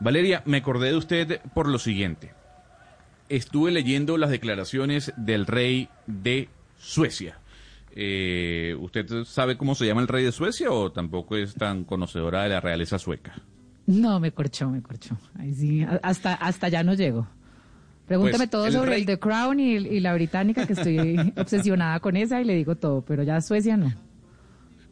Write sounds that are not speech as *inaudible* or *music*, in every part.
Valeria, me acordé de usted por lo siguiente. Estuve leyendo las declaraciones del rey de Suecia. Eh, ¿Usted sabe cómo se llama el rey de Suecia o tampoco es tan conocedora de la realeza sueca? No, me corchó, me corchó. Ahí sí, hasta, hasta ya no llego. Pregúntame Pues, todo el sobre rey- el The Crown y, y la británica, que estoy *laughs* obsesionada con esa y le digo todo, pero ya Suecia no.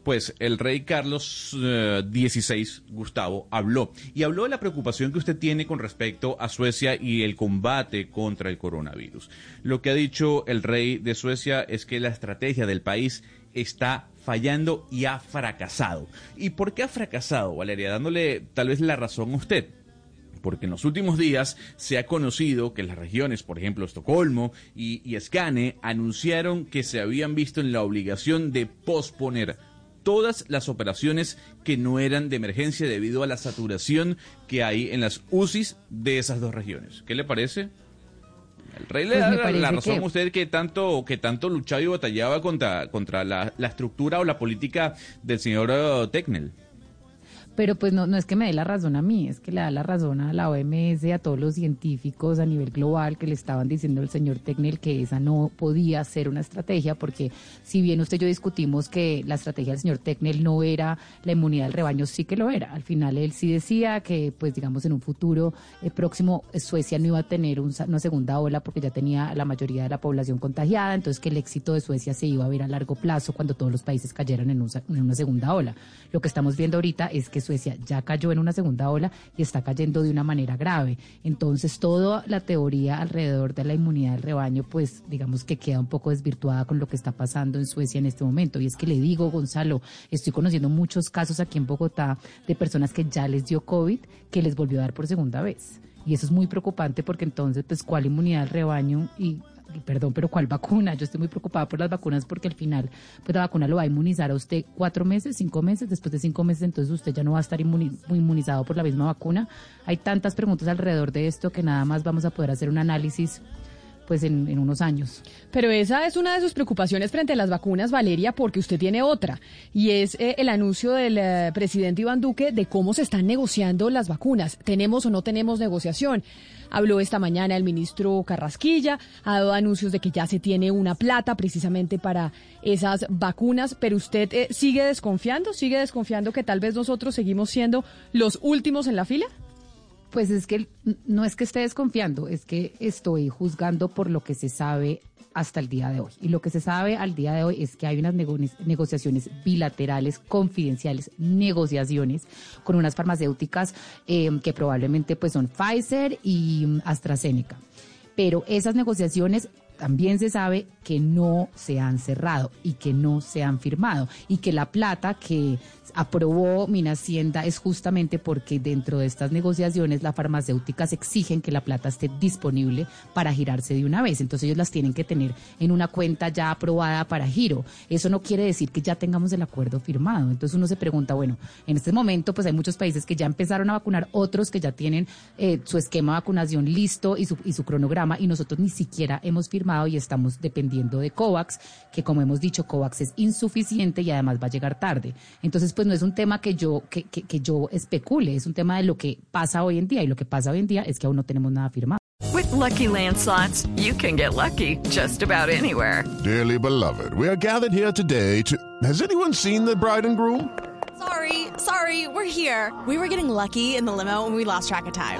Pues el rey Carlos eh, XVI, Gustavo, habló. Y habló de la preocupación que usted tiene con respecto a Suecia y el combate contra el coronavirus. Lo que ha dicho el rey de Suecia es que la estrategia del país está fallando y ha fracasado. ¿Y por qué ha fracasado, Valeria? Dándole tal vez la razón a usted porque en los últimos días se ha conocido que las regiones, por ejemplo, Estocolmo y, y anunciaron que se habían visto en la obligación de posponer todas las operaciones que no eran de emergencia debido a la saturación que hay en las UCIs de esas dos regiones. ¿Qué le parece? El rey le Pues da la- razón que- a usted que tanto, que tanto luchaba y batallaba contra, contra la, la estructura o la política del señor eh, Tecnel. Pero pues no, no es que me dé la razón a mí, es que le da la razón a la OMS, a todos los científicos a nivel global que le estaban diciendo al señor Tecnel que esa no podía ser una estrategia, porque si bien usted y yo discutimos que la estrategia del señor Tecnel no era la inmunidad del rebaño, sí que lo era. Al final él sí decía que, pues digamos, en un futuro eh, próximo eh, Suecia no iba a tener un una segunda ola porque ya tenía la mayoría de la población contagiada, entonces que el éxito de Suecia se iba a ver a largo plazo cuando todos los países cayeran en, un en una segunda ola. Lo que estamos viendo ahorita es que Suecia ya cayó en una segunda ola y está cayendo de una manera grave. Entonces, toda la teoría alrededor de la inmunidad del rebaño, pues digamos que queda un poco desvirtuada con lo que está pasando en Suecia en este momento. Y es que le digo, Gonzalo, estoy conociendo muchos casos aquí en Bogotá de personas que ya les dio COVID, que les volvió a dar por segunda vez. Y eso es muy preocupante porque entonces, pues, ¿cuál inmunidad del rebaño? Y perdón, pero ¿cuál vacuna? Yo estoy muy preocupada por las vacunas porque al final, pues la vacuna lo va a inmunizar a usted cuatro meses, cinco meses, después de cinco meses, entonces usted ya no va a estar inmuni- inmunizado por la misma vacuna. Hay tantas preguntas alrededor de esto que nada más vamos a poder hacer un análisis pues en, unos años. Pero esa es una de sus preocupaciones frente a las vacunas, Valeria, porque usted tiene otra, y es eh, el anuncio del eh, presidente Iván Duque de cómo se están negociando las vacunas. ¿Tenemos o no tenemos negociación? Habló esta mañana el ministro Carrasquilla, ha dado anuncios de que ya se tiene una plata precisamente para esas vacunas, pero usted eh, sigue desconfiando, sigue desconfiando que tal vez nosotros seguimos siendo los últimos en la fila. Pues es que no es que esté desconfiando, es que estoy juzgando por lo que se sabe hasta el día de hoy. Y lo que se sabe al día de hoy es que hay unas nego- negociaciones bilaterales, confidenciales, negociaciones con unas farmacéuticas eh, que probablemente pues son Pfizer y mm, AstraZeneca. Pero esas negociaciones también se sabe que no se han cerrado y que no se han firmado y que la plata que aprobó Minhacienda es justamente porque dentro de estas negociaciones las farmacéuticas exigen que la plata esté disponible para girarse de una vez. Entonces ellos las tienen que tener en una cuenta ya aprobada para giro. Eso no quiere decir que ya tengamos el acuerdo firmado. Entonces uno se pregunta, bueno, en este momento pues hay muchos países que ya empezaron a vacunar, otros que ya tienen eh, su esquema de vacunación listo y su, y su cronograma y nosotros ni siquiera hemos firmado y estamos dependiendo de COVAX, que como hemos dicho, COVAX es insuficiente y además va a llegar tarde. Entonces pues no es un tema que yo, que, que, que yo especule, es un tema de lo que pasa hoy en día y lo que pasa hoy en día es que aún no tenemos nada firmado. With Lucky Land slots, you can get lucky just about anywhere. Dearly beloved, we are gathered here today to. Has anyone seen the bride and groom? Sorry, sorry, we're here. We were getting lucky in the limo and we lost track of time.